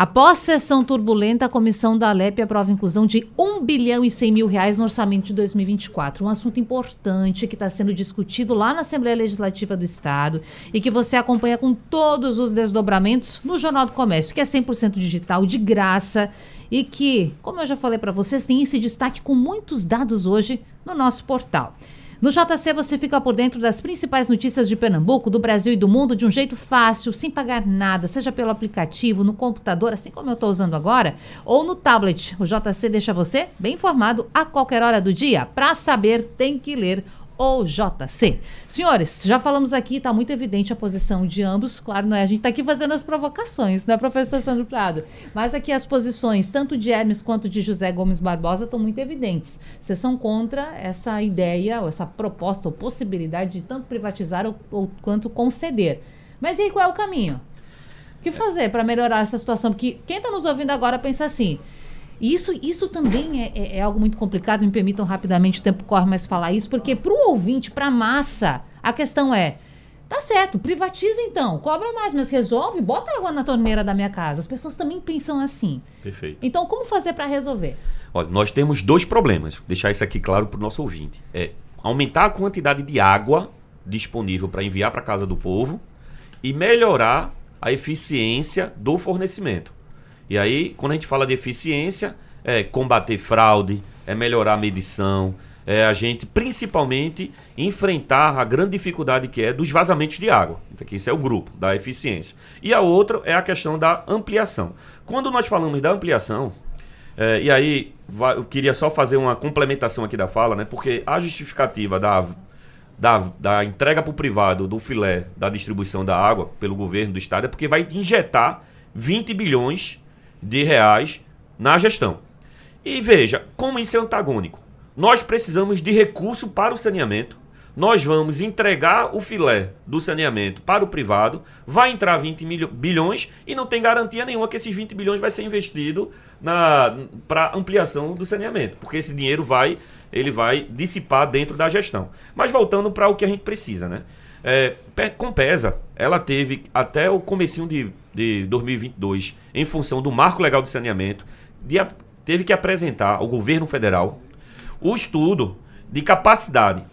Após sessão turbulenta, a comissão da Alep aprova a inclusão de 1 bilhão e 100 mil reais no orçamento de 2024. Um assunto importante que está sendo discutido lá na Assembleia Legislativa do Estado e que você acompanha com todos os desdobramentos no Jornal do Comércio, que é 100% digital, de graça e que, como eu já falei para vocês, tem esse destaque com muitos dados hoje no nosso portal. No JC você fica por dentro das principais notícias de Pernambuco, do Brasil e do mundo de um jeito fácil, sem pagar nada, seja pelo aplicativo, no computador, assim como eu estou usando agora, ou no tablet. O JC deixa você bem informado a qualquer hora do dia. Para saber, tem que ler ou JC. Senhores, já falamos aqui, está muito evidente a posição de ambos. Claro, não é? A gente está aqui fazendo as provocações, né, professor Sandro Prado? Mas aqui as posições, tanto de Hermes quanto de José Gomes Barbosa, estão muito evidentes. Vocês são contra essa ideia, ou essa proposta, ou possibilidade de tanto privatizar ou, ou quanto conceder. Mas e aí, qual é o caminho? O que fazer para melhorar essa situação? Porque quem está nos ouvindo agora pensa assim isso, isso também é, é, é, algo muito complicado, me permitam rapidamente, o tempo corre mais falar isso, porque para o ouvinte, para a massa, a questão é: Tá certo, privatiza então, cobra mais, mas resolve, bota água na torneira da minha casa. As pessoas também pensam assim. Perfeito. Então, como fazer para resolver? Olha, nós temos dois problemas, Vou deixar isso aqui claro para o nosso ouvinte. É aumentar a quantidade de água disponível para enviar para casa do povo e melhorar a eficiência do fornecimento. E aí, quando a gente fala de eficiência, é combater fraude, é melhorar a medição, é a gente principalmente enfrentar a grande dificuldade que é dos vazamentos de água. Então, esse é o grupo da eficiência. E a outra é a questão da ampliação. Quando nós falamos da ampliação, é, e aí vai, eu queria só fazer uma complementação aqui da fala, né? Porque a justificativa da, da, da entrega para o privado do filé da distribuição da água pelo governo do estado é porque vai injetar 20 bilhões de reais na gestão. E veja, como isso é antagônico. Nós precisamos de recurso para o saneamento. Nós vamos entregar o filé do saneamento para o privado, vai entrar 20 bilhões e não tem garantia nenhuma que esses 20 bilhões vai ser investido para ampliação do saneamento, porque esse dinheiro vai ele vai dissipar dentro da gestão. Mas voltando para o que a gente precisa, né? É, Compesa, ela teve até o comecinho de, de 2022, em função do marco legal de saneamento, de, teve que apresentar ao governo federal o estudo de capacidade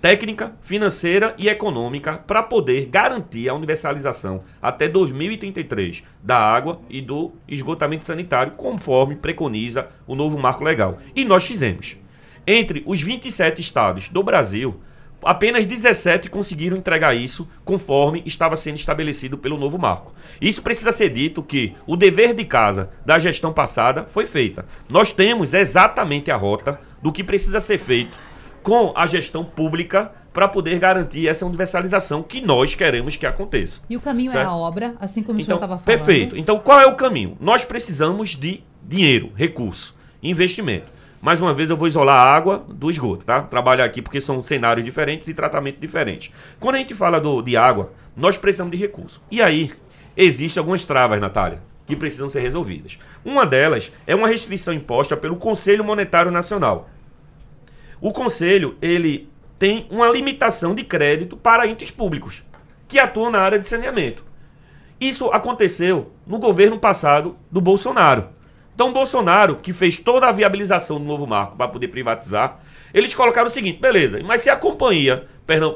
técnica, financeira e econômica para poder garantir a universalização até 2033 da água e do esgotamento sanitário, conforme preconiza o novo marco legal. E nós fizemos. Entre os 27 estados do Brasil, apenas 17 conseguiram entregar isso conforme estava sendo estabelecido pelo novo marco. Isso precisa ser dito que o dever de casa da gestão passada foi feita. Nós temos exatamente a rota do que precisa ser feito com a gestão pública para poder garantir essa universalização que nós queremos que aconteça. E o caminho certo? é a obra, assim como o então, senhor estava falando. Perfeito. Então, qual é o caminho? Nós precisamos de dinheiro, recurso, investimento. Mais uma vez, eu vou isolar a água do esgoto, tá? Trabalhar aqui porque são cenários diferentes e tratamento diferente. Quando a gente fala do, de água, nós precisamos de recurso. E aí, existem algumas travas, Natália, que precisam ser resolvidas. Uma delas é uma restrição imposta pelo Conselho Monetário Nacional, o conselho, ele tem uma limitação de crédito para entes públicos que atuam na área de saneamento. Isso aconteceu no governo passado do Bolsonaro. Então, Bolsonaro, que fez toda a viabilização do novo marco para poder privatizar, eles colocaram o seguinte: beleza, mas se a companhia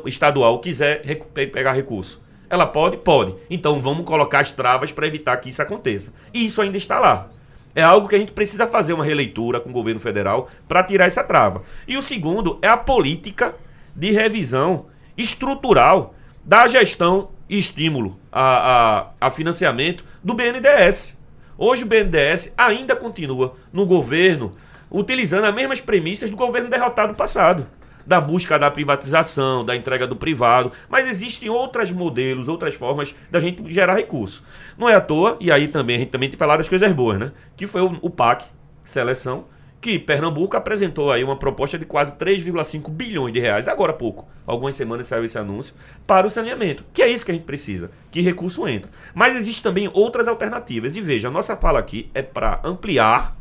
estadual quiser pegar recurso, ela pode? Pode. Então, vamos colocar as travas para evitar que isso aconteça. E isso ainda está lá. É algo que a gente precisa fazer uma releitura com o governo federal para tirar essa trava. E o segundo é a política de revisão estrutural da gestão e estímulo a, a, a financiamento do BNDES. Hoje o BNDES ainda continua no governo utilizando as mesmas premissas do governo derrotado passado da busca da privatização, da entrega do privado, mas existem outros modelos, outras formas da gente gerar recurso. Não é à toa, e aí também a gente também tem que falar das coisas boas, né? Que foi o, o PAC, seleção, que Pernambuco apresentou aí uma proposta de quase 3,5 bilhões de reais, agora há pouco, algumas semanas saiu esse anúncio, para o saneamento, que é isso que a gente precisa, que recurso entra. Mas existem também outras alternativas, e veja, a nossa fala aqui é para ampliar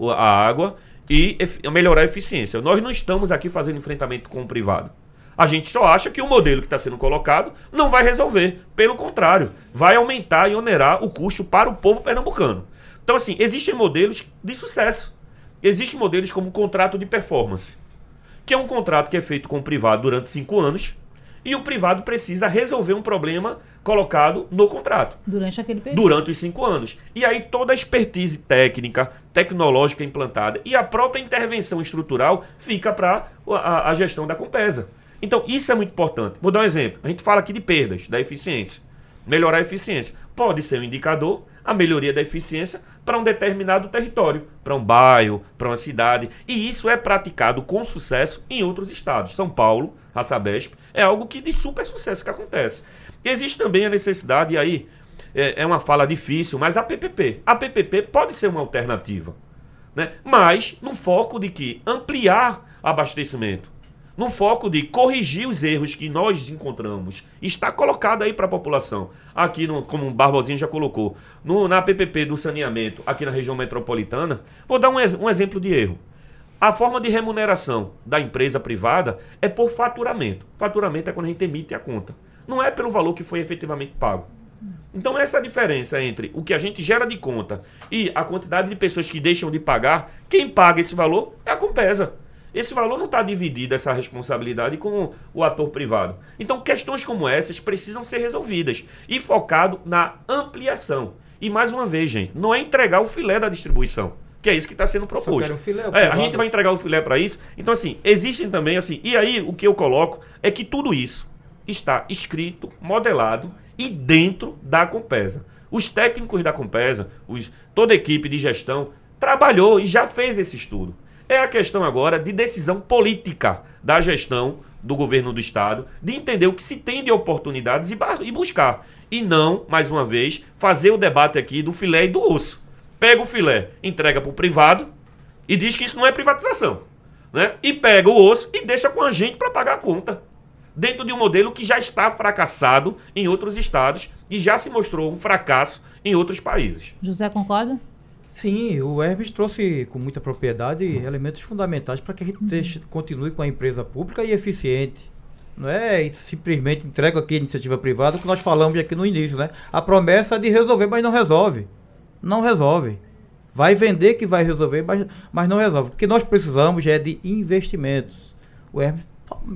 a água e melhorar a eficiência. Nós não estamos aqui fazendo enfrentamento com o privado. A gente só acha que o modelo que está sendo colocado não vai resolver. Pelo contrário, vai aumentar e onerar o custo para o povo pernambucano. Então, assim, existem modelos de sucesso. Existem modelos como o contrato de performance, que é um contrato que é feito com o privado durante cinco anos e o privado precisa resolver um problema colocado no contrato. Durante aquele período. Durante os cinco anos. E aí toda a expertise técnica, tecnológica implantada e a própria intervenção estrutural fica para a, a, gestão da Compesa. Então, isso é muito importante. Vou dar um exemplo. A gente fala aqui de perdas, da eficiência. Melhorar a eficiência. Pode ser um indicador, a melhoria da eficiência, para um determinado território, para um bairro, para uma cidade. E isso é praticado com sucesso em outros estados. São Paulo, a Sabesp, é algo que de super sucesso que acontece. Existe também a necessidade, e aí é, é uma fala difícil, mas a PPP. A PPP pode ser uma alternativa, né? mas no foco de que ampliar abastecimento, no foco de corrigir os erros que nós encontramos, está colocado aí para a população. Aqui, no, como o Barbosinho já colocou, no, na PPP do saneamento, aqui na região metropolitana, vou dar um, um exemplo de erro. A forma de remuneração da empresa privada é por faturamento. Faturamento é quando a gente emite a conta. não é pelo valor que foi efetivamente pago. Então, essa diferença entre o que a gente gera de conta e a quantidade de pessoas que deixam de pagar, quem paga esse valor é a Compesa. Esse valor não está dividido, essa responsabilidade, com o ator privado. Então, questões como essas precisam ser resolvidas e focado na ampliação. E mais uma vez, gente, não é entregar o filé da distribuição, que é isso que está sendo proposto. Filé, é, a gente vai entregar o filé para isso. Então, assim, existem também, assim, e aí o que eu coloco é que tudo isso está escrito, modelado e dentro da Compesa. Os técnicos da Compesa, os, toda a equipe de gestão, trabalhou e já fez esse estudo. É a questão agora de decisão política da gestão do governo do estado, de entender o que se tem de oportunidades e, e buscar. E não, mais uma vez, fazer o debate aqui do filé e do osso. Pega o filé, entrega para o privado e diz que isso não é privatização. Né? E pega o osso e deixa com a gente para pagar a conta dentro de um modelo que já está fracassado em outros estados e já se mostrou um fracasso em outros países. José, concorda? Sim, o Hermes trouxe com muita propriedade elementos fundamentais para que a gente deixe, continue com a empresa pública e eficiente. Não é simplesmente entrega aqui a iniciativa privada, que nós falamos aqui no início, né? A promessa é de resolver, mas não resolve. Não resolve. Vai vender que vai resolver, mas, mas não resolve. O que nós precisamos é de investimentos. O Hermes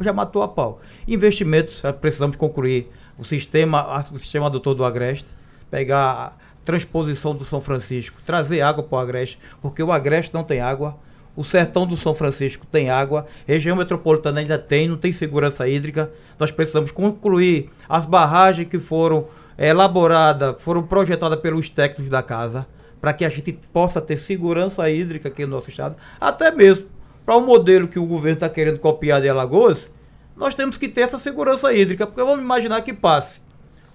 já matou a pau. Investimentos, precisamos concluir o sistema, o sistema adutor do Agreste, pegar transposição do São Francisco, trazer água para o Agreste, porque o Agreste não tem água, o sertão do São Francisco tem água, região metropolitana ainda tem, não tem segurança hídrica. Nós precisamos concluir as barragens que foram elaboradas, foram projetadas pelos técnicos da casa, para que a gente possa ter segurança hídrica aqui no nosso estado, até mesmo para o um modelo que o governo está querendo copiar de Alagoas, nós temos que ter essa segurança hídrica, porque vamos imaginar que passe.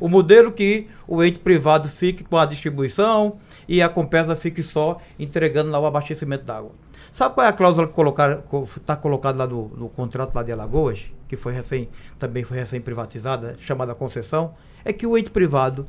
O modelo que o ente privado fique com a distribuição e a Compesa fique só entregando lá o abastecimento d'água. Sabe qual é a cláusula que está colocada lá no, no, contrato lá de Alagoas, que foi recém, também foi recém privatizada, chamada concessão? É que o ente privado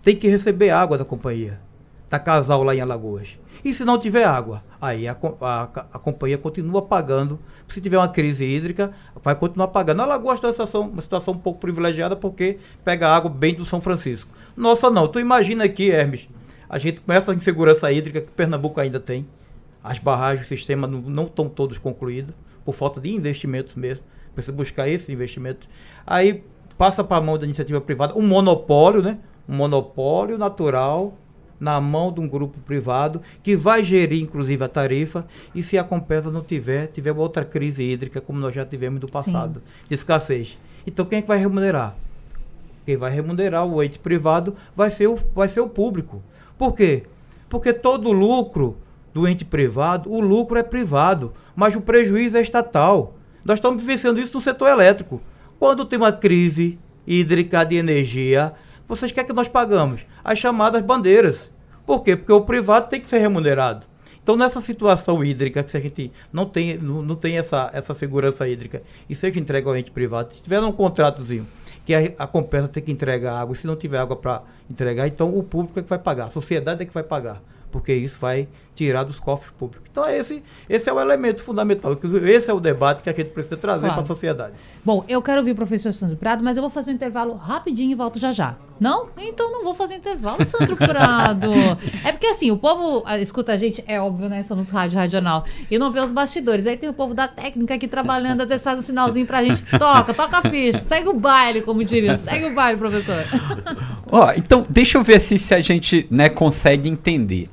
tem que receber água da companhia, da casal lá em Alagoas. E se não tiver água, aí a, a, a companhia continua pagando. Se tiver uma crise hídrica, vai continuar pagando. A tem uma situação, uma situação um pouco privilegiada porque pega água bem do São Francisco. Nossa, não. Tu imagina aqui, Hermes, a gente começa a insegurança hídrica que Pernambuco ainda tem. As barragens, o sistema não estão todos concluídos, por falta de investimentos mesmo. Precisa buscar esse investimento. Aí passa para a mão da iniciativa privada um monopólio, né? Um monopólio natural na mão de um grupo privado que vai gerir inclusive a tarifa e se a Compesa não tiver, tiver outra crise hídrica como nós já tivemos no passado, Sim. de escassez. Então quem é que vai remunerar? Quem vai remunerar o ente privado vai ser o, vai ser o público. Por quê? Porque todo lucro do ente privado, o lucro é privado, mas o prejuízo é estatal. Nós estamos vivenciando isso no setor elétrico. Quando tem uma crise hídrica de energia, vocês querem que nós pagamos? As chamadas bandeiras. Por quê? Porque o privado tem que ser remunerado. Então, nessa situação hídrica, que se a gente não tem, não, não tem essa, essa segurança hídrica e seja entregue ao ente privado, se tiver um contratozinho que a, a compensa tem que entregar água, se não tiver água para entregar, então o público é que vai pagar, a sociedade é que vai pagar porque isso vai tirar dos cofres públicos. Então esse, esse é o elemento fundamental, esse é o debate que a gente precisa trazer claro. para a sociedade. Bom, eu quero ouvir o professor Sandro Prado, mas eu vou fazer um intervalo rapidinho e volto já já. Não? Então não vou fazer intervalo, Sandro *laughs* Prado. é porque assim, o povo ah, escuta a gente, é óbvio, né? Somos rádio regional. E não vê os bastidores. Aí tem o povo da técnica aqui trabalhando, às vezes faz um sinalzinho pra gente. Toca, toca a ficha, segue o baile, como diria. Segue o baile, professor. *laughs* Ó, então deixa eu ver se, se a gente né, consegue entender.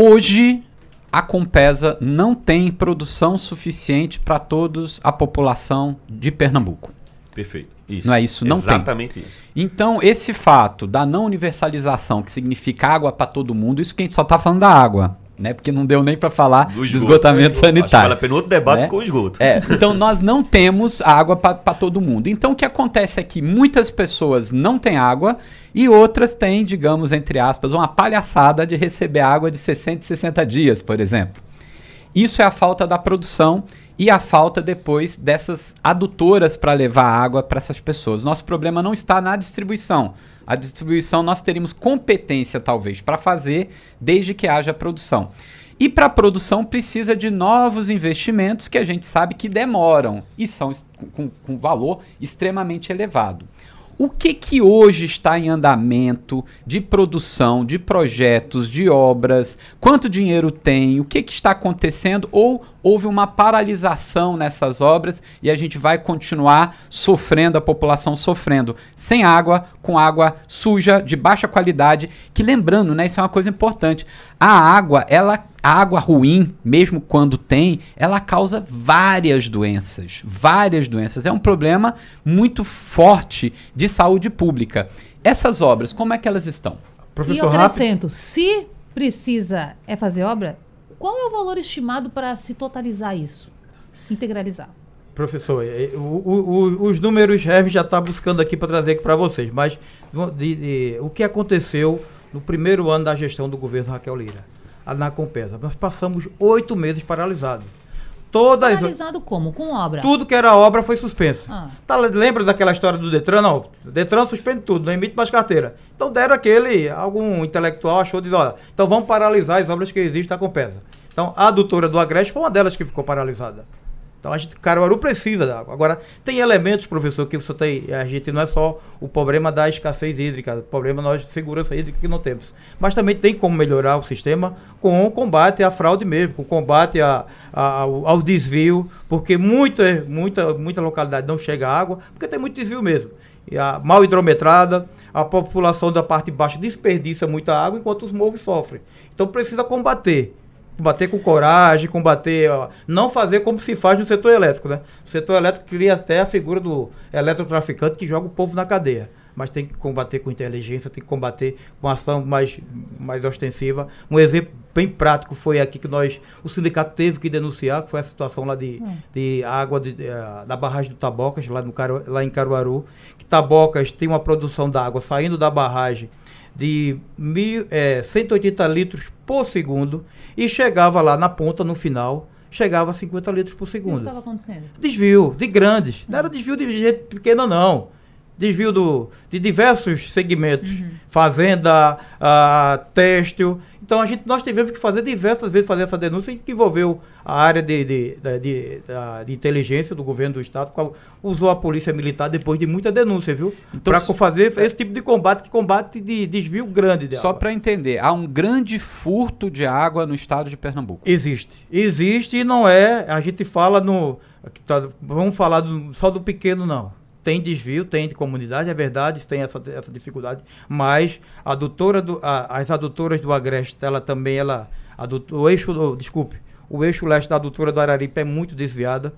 Hoje, a Compesa não tem produção suficiente para toda a população de Pernambuco. Perfeito. Isso. Não é isso? Não Exatamente tem. isso. Então, esse fato da não universalização, que significa água para todo mundo, isso que a gente só está falando da água né? Porque não deu nem para falar do, esgoto, esgotamento é, sanitário. Vale a outro debate né? com o esgoto. É, então nós não temos água para todo mundo. Então o que acontece é que muitas pessoas não têm água e outras têm, digamos, entre aspas, uma palhaçada de receber água de 60 e 60 dias, por exemplo. Isso é a falta da produção e a falta depois dessas adutoras para levar água para essas pessoas. Nosso problema não está na distribuição. A distribuição nós teríamos competência, talvez, para fazer, desde que haja produção. E para a produção precisa de novos investimentos que a gente sabe que demoram e são com, com valor extremamente elevado. O que que hoje está em andamento de produção, de projetos, de obras? Quanto dinheiro tem? O que que está acontecendo? Ou houve uma paralisação nessas obras e a gente vai continuar sofrendo, a população sofrendo sem água, com água suja, de baixa qualidade, que lembrando, né, isso é uma coisa importante. A água, ela a água ruim, mesmo quando tem, ela causa várias doenças, várias doenças. É um problema muito forte de saúde pública. Essas obras, como é que elas estão? Professor e eu acrescento, se precisa é fazer obra, qual é o valor estimado para se totalizar isso? Integralizar? Professor, é, o, o, os números Hermes já está buscando aqui para trazer aqui para vocês, mas de, de, o que aconteceu no primeiro ano da gestão do governo Raquel Lira, na Compesa? Nós passamos oito meses paralisados. Todas, Paralisado como? Com obra? Tudo que era obra foi suspenso. Ah. Tá, lembra daquela história do Detran? Não, Detran suspende tudo, não emite mais carteira. Então deram aquele, algum intelectual achou de, olha, então vamos paralisar as obras que existem da Compesa. Então a adutora do Agreste foi uma delas que ficou paralisada. Então a gente, Caruaru precisa da água. Agora, tem elementos, professor, que você tem. A gente não é só o problema da escassez hídrica, o problema nós de segurança hídrica que não temos. Mas também tem como melhorar o sistema com o combate à fraude mesmo, com o combate a, a, ao, ao, desvio, porque muita, muita, muita localidade não chega água, porque tem muito desvio mesmo. E a mal hidrometrada, a população da parte de baixo desperdiça muita água, enquanto os morros sofrem. Então precisa combater combater com coragem, combater, ó, não fazer como se faz no setor elétrico, né? O setor elétrico cria até a figura do eletrotraficante que joga o povo na cadeia. Mas tem que combater com inteligência, tem que combater com ação mais, mais ostensiva. Um exemplo bem prático foi aqui que nós, o sindicato teve que denunciar, que foi a situação lá de, hum. de água de, de, uh, da barragem do Tabocas, lá, no lá em Caruaru, que Tabocas tem uma produção d'água saindo da barragem de mil, é, 180 litros por segundo e chegava lá na ponta, no final, chegava a 50 litros por segundo. O que estava acontecendo? Desvio, de grandes. Não era desvio de gente pequena, não. Desvio do, de diversos segmentos. Uhum. Fazenda, uh, têxtil. Então a gente, nós tivemos que fazer diversas vezes fazer essa denúncia que envolveu a área de, de, de, de, de inteligência do governo do estado, qual usou a polícia militar depois de muita denúncia, viu? Então, para fazer esse tipo de combate, que combate de desvio grande de Só para entender, há um grande furto de água no estado de Pernambuco. Existe. Existe e não é, a gente fala no. Vamos falar do, só do pequeno, não tem desvio, tem de comunidade, é verdade, tem essa, essa dificuldade, mas a adutora do, a, as adutoras do Agreste, ela também, ela, o eixo, desculpe, o eixo leste da adutora do Araripe é muito desviada.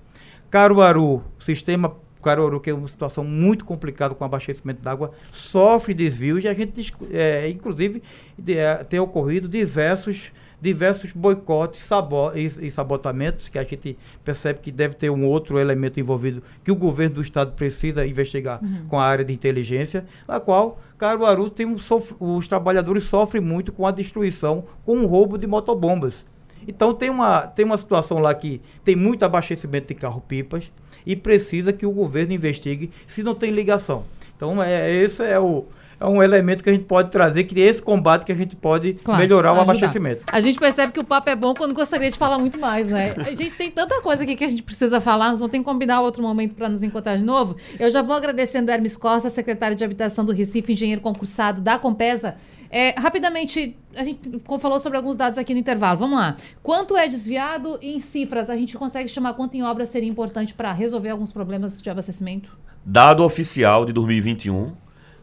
Caruaru, sistema Caruaru, que é uma situação muito complicada com abastecimento d'água, sofre desvios e a gente, é, inclusive, de, é, tem ocorrido diversos diversos boicotes sabo e, e, sabotamentos, que a gente percebe que deve ter um outro elemento envolvido que o governo do estado precisa investigar uhum. com a área de inteligência, na qual Caruaru tem um os trabalhadores sofrem muito com a destruição, com o roubo de motobombas. Então tem uma, tem uma situação lá que tem muito abastecimento de carro-pipas e precisa que o governo investigue se não tem ligação. Então é, esse é o, é um elemento que a gente pode trazer, que é esse combate que a gente pode claro, melhorar o ajudar. abastecimento. A gente percebe que o papo é bom quando gostaria de falar muito mais, né? A gente tem tanta coisa aqui que a gente precisa falar, nós vamos ter que combinar outro momento para nos encontrar de novo. Eu já vou agradecendo Hermes Costa, secretário de Habitação do Recife, engenheiro concursado da Compesa. É, rapidamente, a gente falou sobre alguns dados aqui no intervalo. Vamos lá. Quanto é desviado em cifras? A gente consegue chamar quanto em obra seria importante para resolver alguns problemas de abastecimento? Dado oficial de 2021,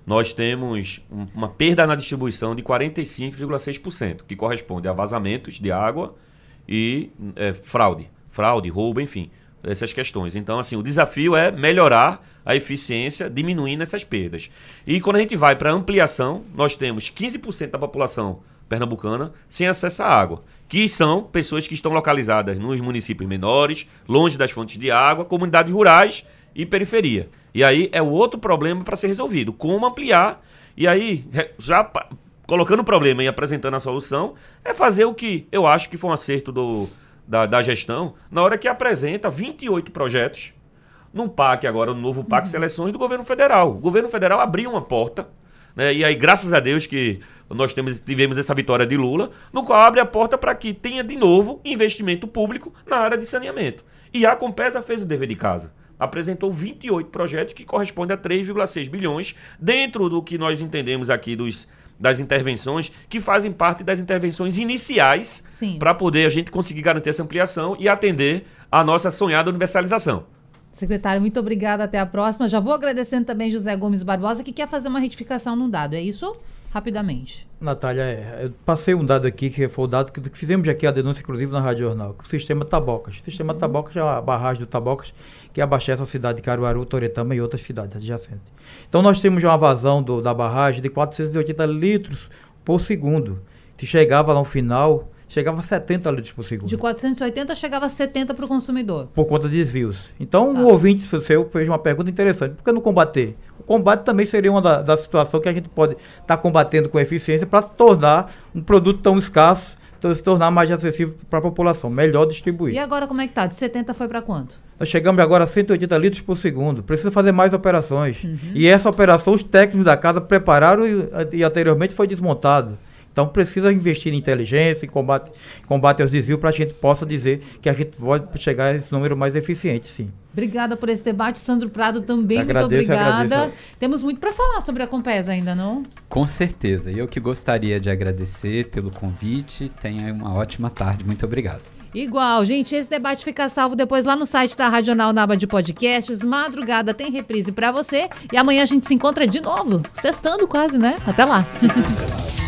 nós temos uma perda na distribuição de 45,6%, que corresponde a vazamentos de água e é, fraude, fraude, roubo, enfim, essas questões. Então, assim, o desafio é melhorar a eficiência, diminuindo essas perdas. E quando a gente vai para ampliação, nós temos 15% da população pernambucana sem acesso à água, que são pessoas que estão localizadas nos municípios menores, longe das fontes de água, comunidades rurais e periferia. E aí é o outro problema para ser resolvido. Como ampliar? E aí, já colocando o problema e apresentando a solução, é fazer o que eu acho que foi um acerto do, da, da gestão, na hora que apresenta 28 projetos num PAC agora, no novo PAC uhum. Seleções do governo federal. O governo federal abriu uma porta, né? E aí, graças a Deus que nós temos, tivemos essa vitória de Lula, no qual abre a porta para que tenha de novo investimento público na área de saneamento. E a Compesa fez o dever de casa apresentou 28 projetos que correspondem a 3,6 bilhões, dentro do que nós entendemos aqui dos, das intervenções, que fazem parte das intervenções iniciais para poder a gente conseguir garantir essa ampliação e atender a nossa sonhada universalização. Secretário, muito obrigada. Até a próxima. Já vou agradecendo também José Gomes Barbosa, que quer fazer uma retificação num dado. É isso? Rapidamente. Natália, é, eu passei um dado aqui, que foi o dado que, que fizemos aqui a denúncia, inclusive, na Rádio Jornal, que o sistema Tabocas. O sistema uhum. Tabocas é a barragem do Tabocas, que abastece a cidade de Caruaru, Toretama e outras cidades adjacentes. Então, nós temos uma vazão do, da barragem de 480 litros por segundo. Se chegava lá no final, chegava a 70 litros por segundo. De 480 chegava a 70 para o consumidor. Por conta de desvios. Então, tá. o ouvinte seu fez uma pergunta interessante. Por que não combater? O combate também seria uma da, da situação que a gente pode estar tá combatendo com eficiência para se tornar um produto tão escasso, então, se tornar mais acessível para a população, melhor distribuído. E agora como é que está? De 70 foi para quanto? Nós chegamos agora a 180 litros por segundo. Precisa fazer mais operações. Uhum. E essa operação, os técnicos da casa prepararam e, e anteriormente foi desmontado. Então precisa investir em inteligência, em combate, combate aos desvios, para a gente possa dizer que a gente pode chegar a esse número mais eficiente, sim. Obrigada por esse debate, Sandro Prado também, agradeço, muito obrigada. Agradeço. Temos muito para falar sobre a Compesa ainda, não? Com certeza. Eu que gostaria de agradecer pelo convite. Tenha uma ótima tarde. Muito obrigado. Igual, gente, esse debate fica salvo depois lá no site da Radional Naba de Podcasts. Madrugada tem reprise para você e amanhã a gente se encontra de novo, sextando quase, né? Até lá. *laughs*